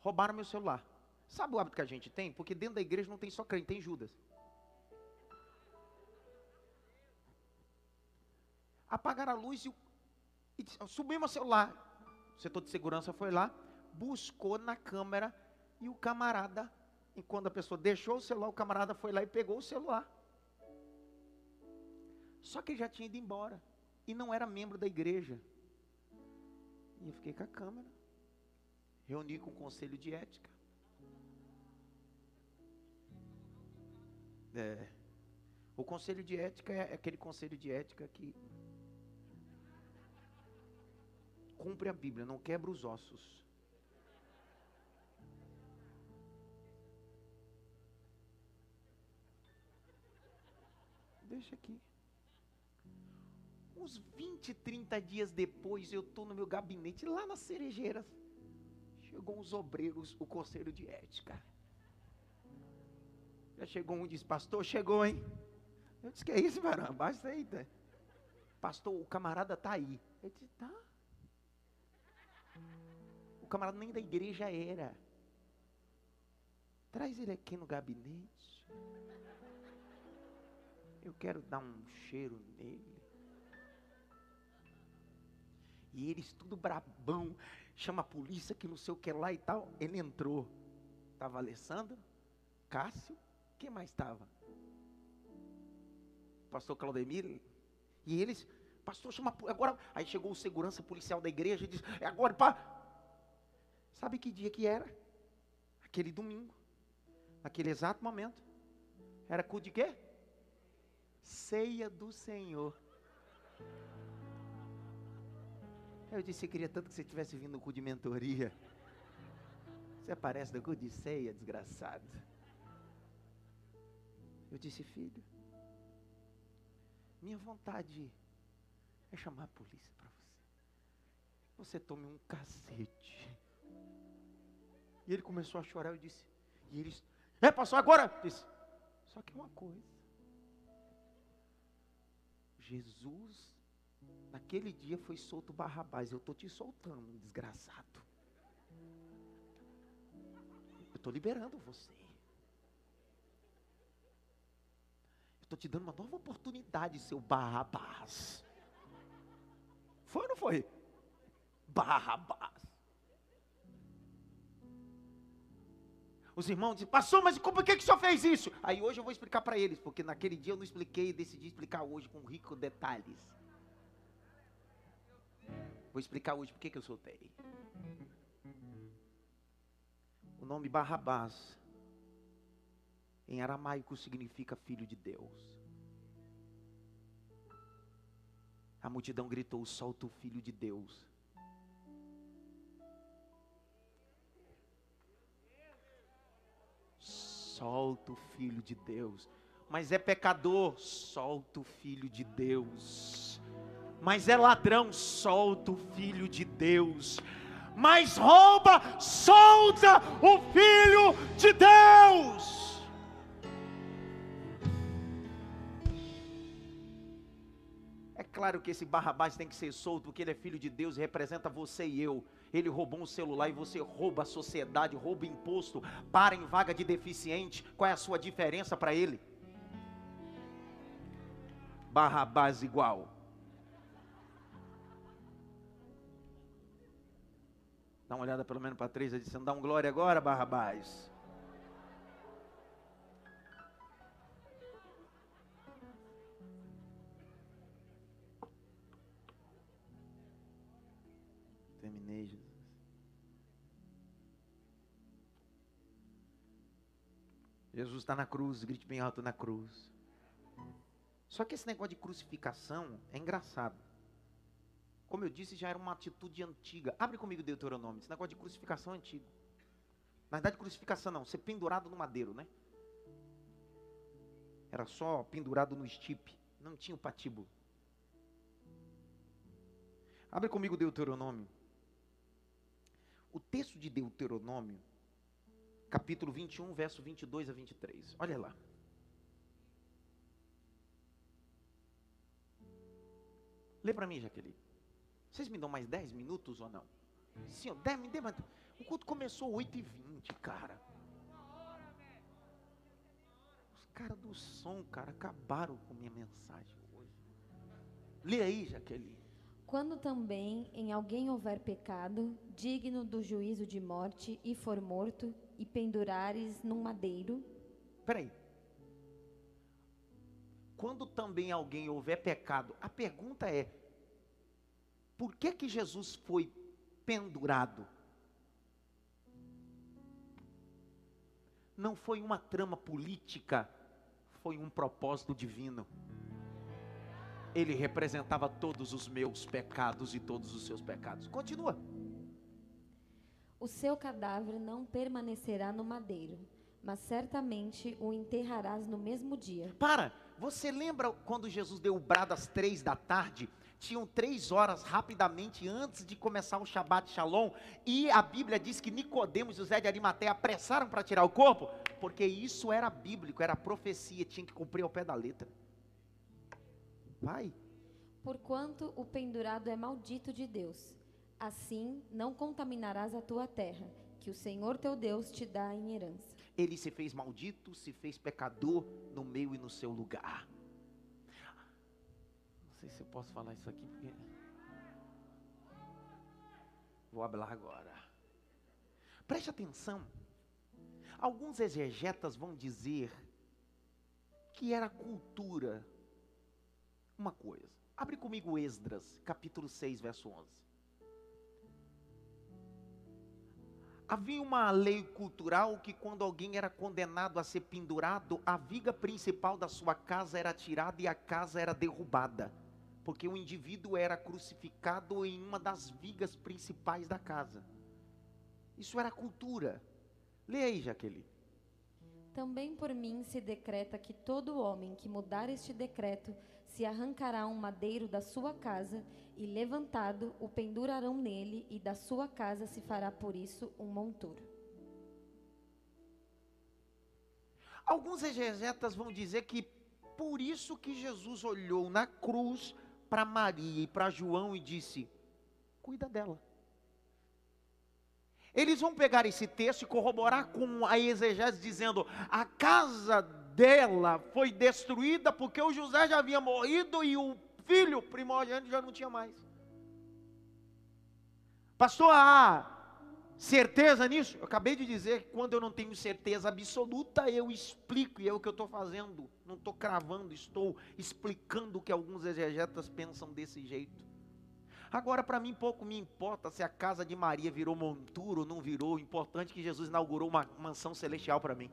roubaram meu celular. Sabe o hábito que a gente tem? Porque dentro da igreja não tem só crente, tem Judas. Apagaram a luz e, e subimos o celular. O setor de segurança foi lá, buscou na câmera e o camarada, enquanto a pessoa deixou o celular, o camarada foi lá e pegou o celular. Só que ele já tinha ido embora e não era membro da igreja. E eu fiquei com a câmera. Reuni com o conselho de ética. É. O conselho de ética é aquele conselho de ética que cumpre a Bíblia, não quebra os ossos. Deixa aqui. Uns 20, 30 dias depois, eu estou no meu gabinete, lá nas cerejeiras. Chegou uns obreiros, o conselho de ética. Já chegou um e disse, pastor, chegou, hein? Eu disse, que é isso, varão? Aí, tá? Pastor, o camarada está aí. Eu disse, tá. O camarada nem da igreja era. Traz ele aqui no gabinete. Eu quero dar um cheiro nele. E eles tudo brabão, chama a polícia que não sei o que lá e tal. Ele entrou. Estava Alessandro, Cássio, quem mais estava? Pastor Claudemir. E eles, pastor, chama agora. Aí chegou o segurança policial da igreja e disse: É agora, pá. Sabe que dia que era? Aquele domingo. Naquele exato momento. Era culto de quê? Ceia do Senhor. Eu disse, eu queria tanto que você tivesse vindo no culto de mentoria. Você aparece no culto de ceia, desgraçado. Eu disse, filho, minha vontade é chamar a polícia para você. Você tome um cacete. E ele começou a chorar, eu disse, e eles, é, passou agora? disse, só que uma coisa. Jesus Naquele dia foi solto Barrabás. Eu estou te soltando, desgraçado. Eu estou liberando você. Eu estou te dando uma nova oportunidade, seu Barrabás. Foi ou não foi? Barrabás. Os irmãos dizem, pastor, mas por que, que o senhor fez isso? Aí hoje eu vou explicar para eles, porque naquele dia eu não expliquei e decidi explicar hoje com ricos detalhes. Vou explicar hoje por que, que eu soltei. O nome Barrabás, em aramaico, significa filho de Deus. A multidão gritou: solta o filho de Deus. Solta o filho de Deus. Mas é pecador, solta o filho de Deus. Mas é ladrão, solta o filho de Deus. Mas rouba, solta o filho de Deus. Claro que esse Barrabás tem que ser solto, porque ele é filho de Deus e representa você e eu ele roubou um celular e você rouba a sociedade, rouba imposto, para em vaga de deficiente, qual é a sua diferença para ele? Barrabás igual. Dá uma olhada pelo menos para três e não dá um glória agora, Barrabás. Jesus está na cruz, grite bem alto na cruz. Só que esse negócio de crucificação é engraçado. Como eu disse, já era uma atitude antiga. Abre comigo Deuteronômio. Esse negócio de crucificação é antigo. Na verdade, crucificação não, ser pendurado no madeiro, né? Era só pendurado no estipe. Não tinha o patíbulo. Abre comigo Deuteronômio. O texto de Deuteronômio capítulo 21, verso 22 a 23. Olha lá. Lê para mim, Jaqueline. Vocês me dão mais 10 minutos ou não? Sim, 10, me dê mais. O culto começou 8 e 20, cara. Os caras do som, cara, acabaram com minha mensagem hoje. Lê aí, Jaqueline. Quando também em alguém houver pecado, digno do juízo de morte, e for morto, e pendurares num madeiro. Peraí. Quando também alguém houver pecado, a pergunta é: por que que Jesus foi pendurado? Não foi uma trama política, foi um propósito divino. Ele representava todos os meus pecados e todos os seus pecados. Continua. O seu cadáver não permanecerá no madeiro, mas certamente o enterrarás no mesmo dia. Para! Você lembra quando Jesus deu o brado às três da tarde? Tinham três horas rapidamente antes de começar o Shabat Shalom, e a Bíblia diz que Nicodemos e José de Arimateia apressaram para tirar o corpo, porque isso era bíblico, era profecia, tinha que cumprir ao pé da letra. Vai. Porquanto o pendurado é maldito de Deus Assim não contaminarás a tua terra, que o Senhor teu Deus te dá em herança. Ele se fez maldito, se fez pecador no meio e no seu lugar. Não sei se eu posso falar isso aqui porque vou falar agora. Preste atenção. Alguns exegetas vão dizer que era cultura uma coisa. Abre comigo Esdras, capítulo 6, verso 11. Havia uma lei cultural que, quando alguém era condenado a ser pendurado, a viga principal da sua casa era tirada e a casa era derrubada, porque o indivíduo era crucificado em uma das vigas principais da casa. Isso era cultura. Leia aí, Jaqueline. Também por mim se decreta que todo homem que mudar este decreto se arrancará um madeiro da sua casa e levantado o pendurarão nele e da sua casa se fará por isso um monturo. Alguns exegetas vão dizer que por isso que Jesus olhou na cruz para Maria e para João e disse: Cuida dela. Eles vão pegar esse texto e corroborar com a exegese, dizendo: a casa dela foi destruída porque o José já havia morrido e o filho primogênito já não tinha mais. Pastor, há certeza nisso? Eu acabei de dizer que quando eu não tenho certeza absoluta, eu explico, e é o que eu estou fazendo. Não estou cravando, estou explicando o que alguns exegetas pensam desse jeito. Agora, para mim, pouco me importa se a casa de Maria virou montura ou não virou. O importante é que Jesus inaugurou uma mansão celestial para mim.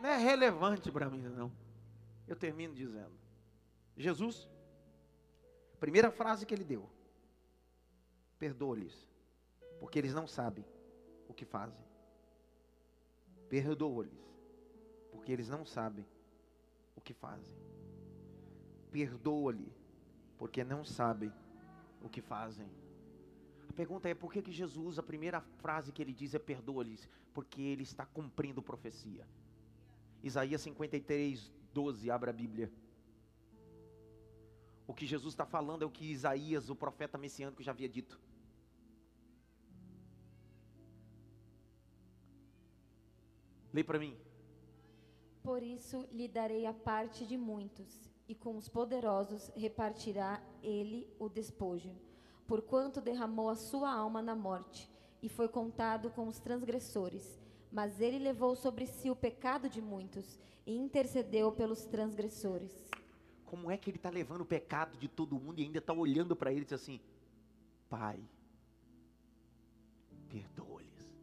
Não é relevante para mim, não. Eu termino dizendo: Jesus, primeira frase que ele deu: perdoa-lhes, porque eles não sabem o que fazem. Perdoa-lhes, porque eles não sabem o que fazem. Perdoa-lhe, porque não sabem o que fazem. A pergunta é: por que, que Jesus, a primeira frase que ele diz é perdoa-lhes? Porque ele está cumprindo profecia. Isaías 53, 12, abra a Bíblia. O que Jesus está falando é o que Isaías, o profeta messiânico, já havia dito. Lê para mim. Por isso lhe darei a parte de muitos, e com os poderosos repartirá ele o despojo, porquanto derramou a sua alma na morte, e foi contado com os transgressores. Mas ele levou sobre si o pecado de muitos, e intercedeu pelos transgressores. Como é que ele está levando o pecado de todo mundo e ainda está olhando para ele e diz assim: Pai, perdoa-lhes.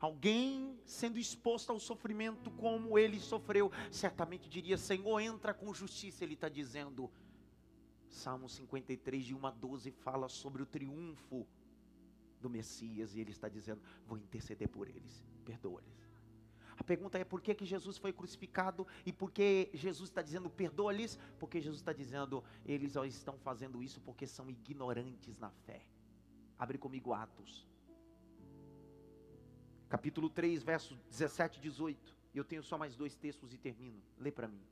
Alguém sendo exposto ao sofrimento como ele sofreu, certamente diria: Senhor, entra com justiça. Ele está dizendo. Salmo 53, de 1 a 12, fala sobre o triunfo do Messias e ele está dizendo: Vou interceder por eles, perdoa-lhes. A pergunta é por que, que Jesus foi crucificado e por que Jesus está dizendo perdoa-lhes? Porque Jesus está dizendo eles estão fazendo isso porque são ignorantes na fé. Abre comigo Atos, capítulo 3, versos 17 e 18. Eu tenho só mais dois textos e termino. Lê para mim.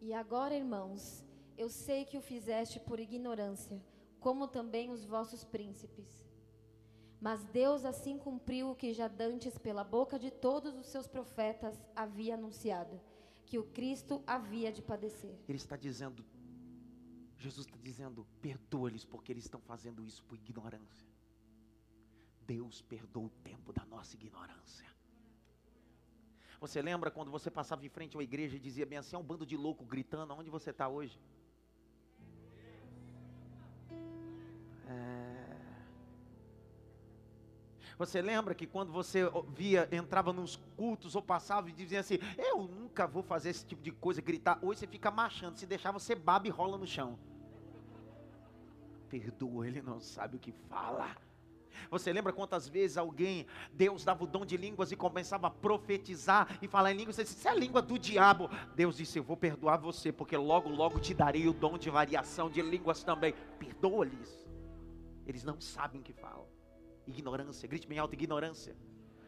E agora, irmãos, eu sei que o fizeste por ignorância, como também os vossos príncipes. Mas Deus assim cumpriu o que já dantes pela boca de todos os seus profetas havia anunciado, que o Cristo havia de padecer. Ele está dizendo, Jesus está dizendo, perdoa-lhes porque eles estão fazendo isso por ignorância. Deus perdoa o tempo da nossa ignorância. Você lembra quando você passava em frente a uma igreja e dizia bem assim, é um bando de louco gritando, onde você está hoje? Você lembra que quando você via, entrava nos cultos ou passava e dizia assim: Eu nunca vou fazer esse tipo de coisa, gritar. Hoje você fica marchando, se deixar você baba e rola no chão. Perdoa, ele não sabe o que fala. Você lembra quantas vezes alguém, Deus dava o dom de línguas e começava a profetizar e falar em línguas? Você disse, isso é a língua do diabo. Deus disse: Eu vou perdoar você, porque logo, logo te darei o dom de variação de línguas também. Perdoa-lhes. Eles não sabem o que falam. Ignorância, grite bem alto, ignorância.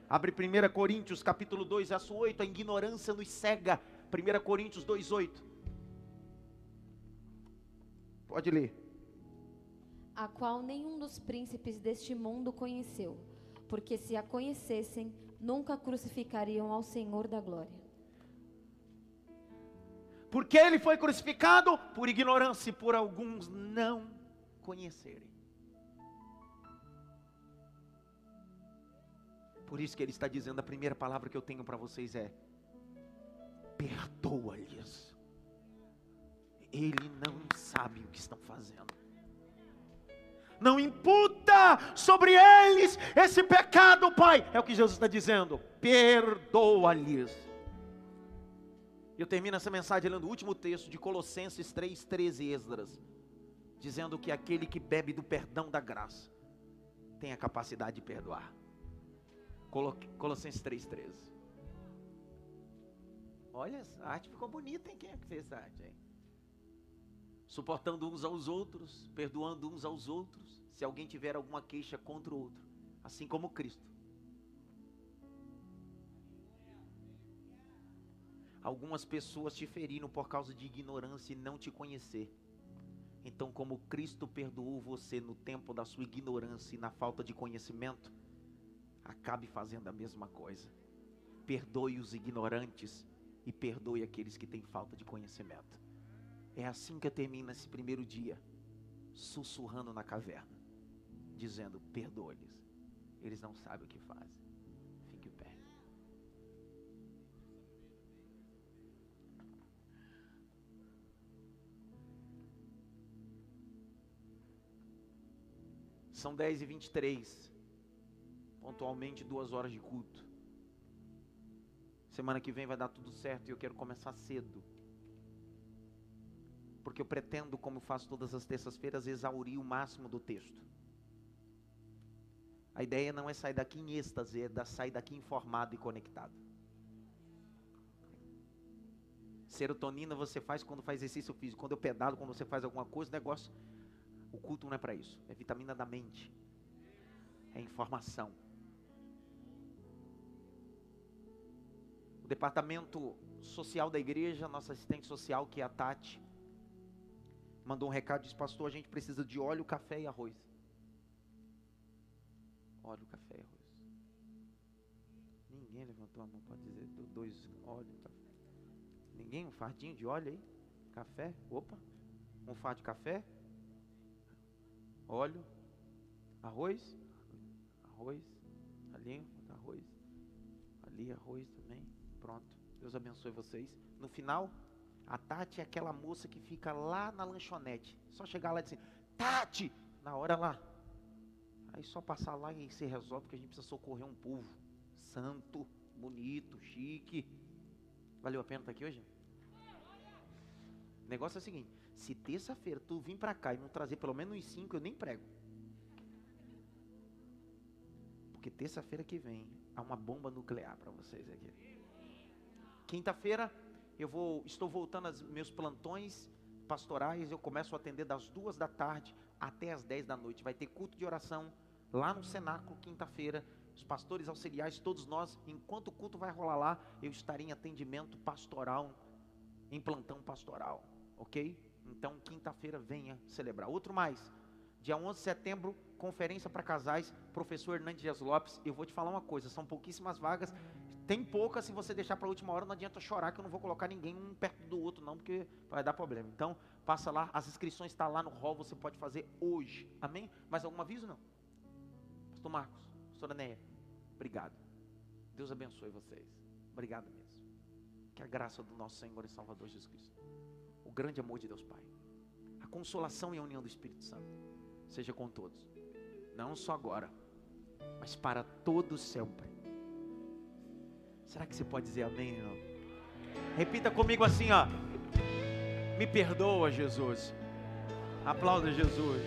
Abre 1 Coríntios capítulo 2, verso 8, a ignorância nos cega. 1 Coríntios 2, 8. Pode ler. A qual nenhum dos príncipes deste mundo conheceu, porque se a conhecessem, nunca crucificariam ao Senhor da glória. Porque ele foi crucificado por ignorância e por alguns não conhecerem. Por isso que ele está dizendo, a primeira palavra que eu tenho para vocês é: perdoa-lhes. Ele não sabe o que estão fazendo. Não imputa sobre eles esse pecado, Pai. É o que Jesus está dizendo. Perdoa-lhes. Eu termino essa mensagem lendo o último texto de Colossenses 3, 13 Esdras, dizendo que aquele que bebe do perdão da graça tem a capacidade de perdoar. Colossenses 3,13. Olha, a arte ficou bonita, hein? Quem é que fez essa arte, hein? Suportando uns aos outros, perdoando uns aos outros, se alguém tiver alguma queixa contra o outro, assim como Cristo. Algumas pessoas te feriram por causa de ignorância e não te conhecer. Então, como Cristo perdoou você no tempo da sua ignorância e na falta de conhecimento, acabe fazendo a mesma coisa. Perdoe os ignorantes e perdoe aqueles que têm falta de conhecimento. É assim que termina esse primeiro dia, sussurrando na caverna, dizendo: perdoe-lhes, eles não sabem o que fazem. Fique em pé. São 10 e 23 pontualmente duas horas de culto. Semana que vem vai dar tudo certo e eu quero começar cedo. Porque eu pretendo, como faço todas as terças-feiras, exaurir o máximo do texto. A ideia não é sair daqui em êxtase, é sair daqui informado e conectado. Serotonina você faz quando faz exercício físico, quando eu pedalo, quando você faz alguma coisa, o negócio. O culto não é para isso, é vitamina da mente, é informação. O departamento social da igreja, nossa assistente social, que é a Tati, mandou um recado, disse, pastor, a gente precisa de óleo, café e arroz. Óleo, café e arroz. Ninguém levantou a mão para dizer dois óleo, café. Ninguém? Um fardinho de óleo aí? Café? Opa. Um fardo de café? Óleo? Arroz? Arroz? Ali, arroz. Ali, arroz também. Pronto. Deus abençoe vocês. No final, a Tati é aquela moça que fica lá na lanchonete. Só chegar lá e dizer, Tati, na hora lá. Aí só passar lá e se resolve, porque a gente precisa socorrer um povo santo, bonito, chique. Valeu a pena estar aqui hoje? O negócio é o seguinte: se terça-feira tu vir para cá e não trazer pelo menos uns cinco, eu nem prego. Porque terça-feira que vem há uma bomba nuclear para vocês aqui. Quinta-feira eu vou, estou voltando aos meus plantões pastorais. Eu começo a atender das duas da tarde até as dez da noite. Vai ter culto de oração lá no cenáculo quinta-feira. Os pastores auxiliares, todos nós, enquanto o culto vai rolar lá, eu estarei em atendimento pastoral, em plantão pastoral, ok? Então, quinta-feira venha celebrar. Outro mais, dia 11 de setembro, conferência para casais, professor Hernandes Dias Lopes. Eu vou te falar uma coisa, são pouquíssimas vagas. Tem pouca, se você deixar para a última hora, não adianta chorar que eu não vou colocar ninguém um perto do outro, não, porque vai dar problema. Então, passa lá, as inscrições estão tá lá no hall, você pode fazer hoje. Amém? Mais algum aviso? Não? Pastor Marcos, pastora Neia, obrigado. Deus abençoe vocês. Obrigado mesmo. Que a graça do nosso Senhor e Salvador Jesus Cristo, o grande amor de Deus Pai, a consolação e a união do Espírito Santo, seja com todos. Não só agora, mas para todos sempre Será que você pode dizer amém? Não? Repita comigo assim, ó. Me perdoa, Jesus. Aplauda Jesus.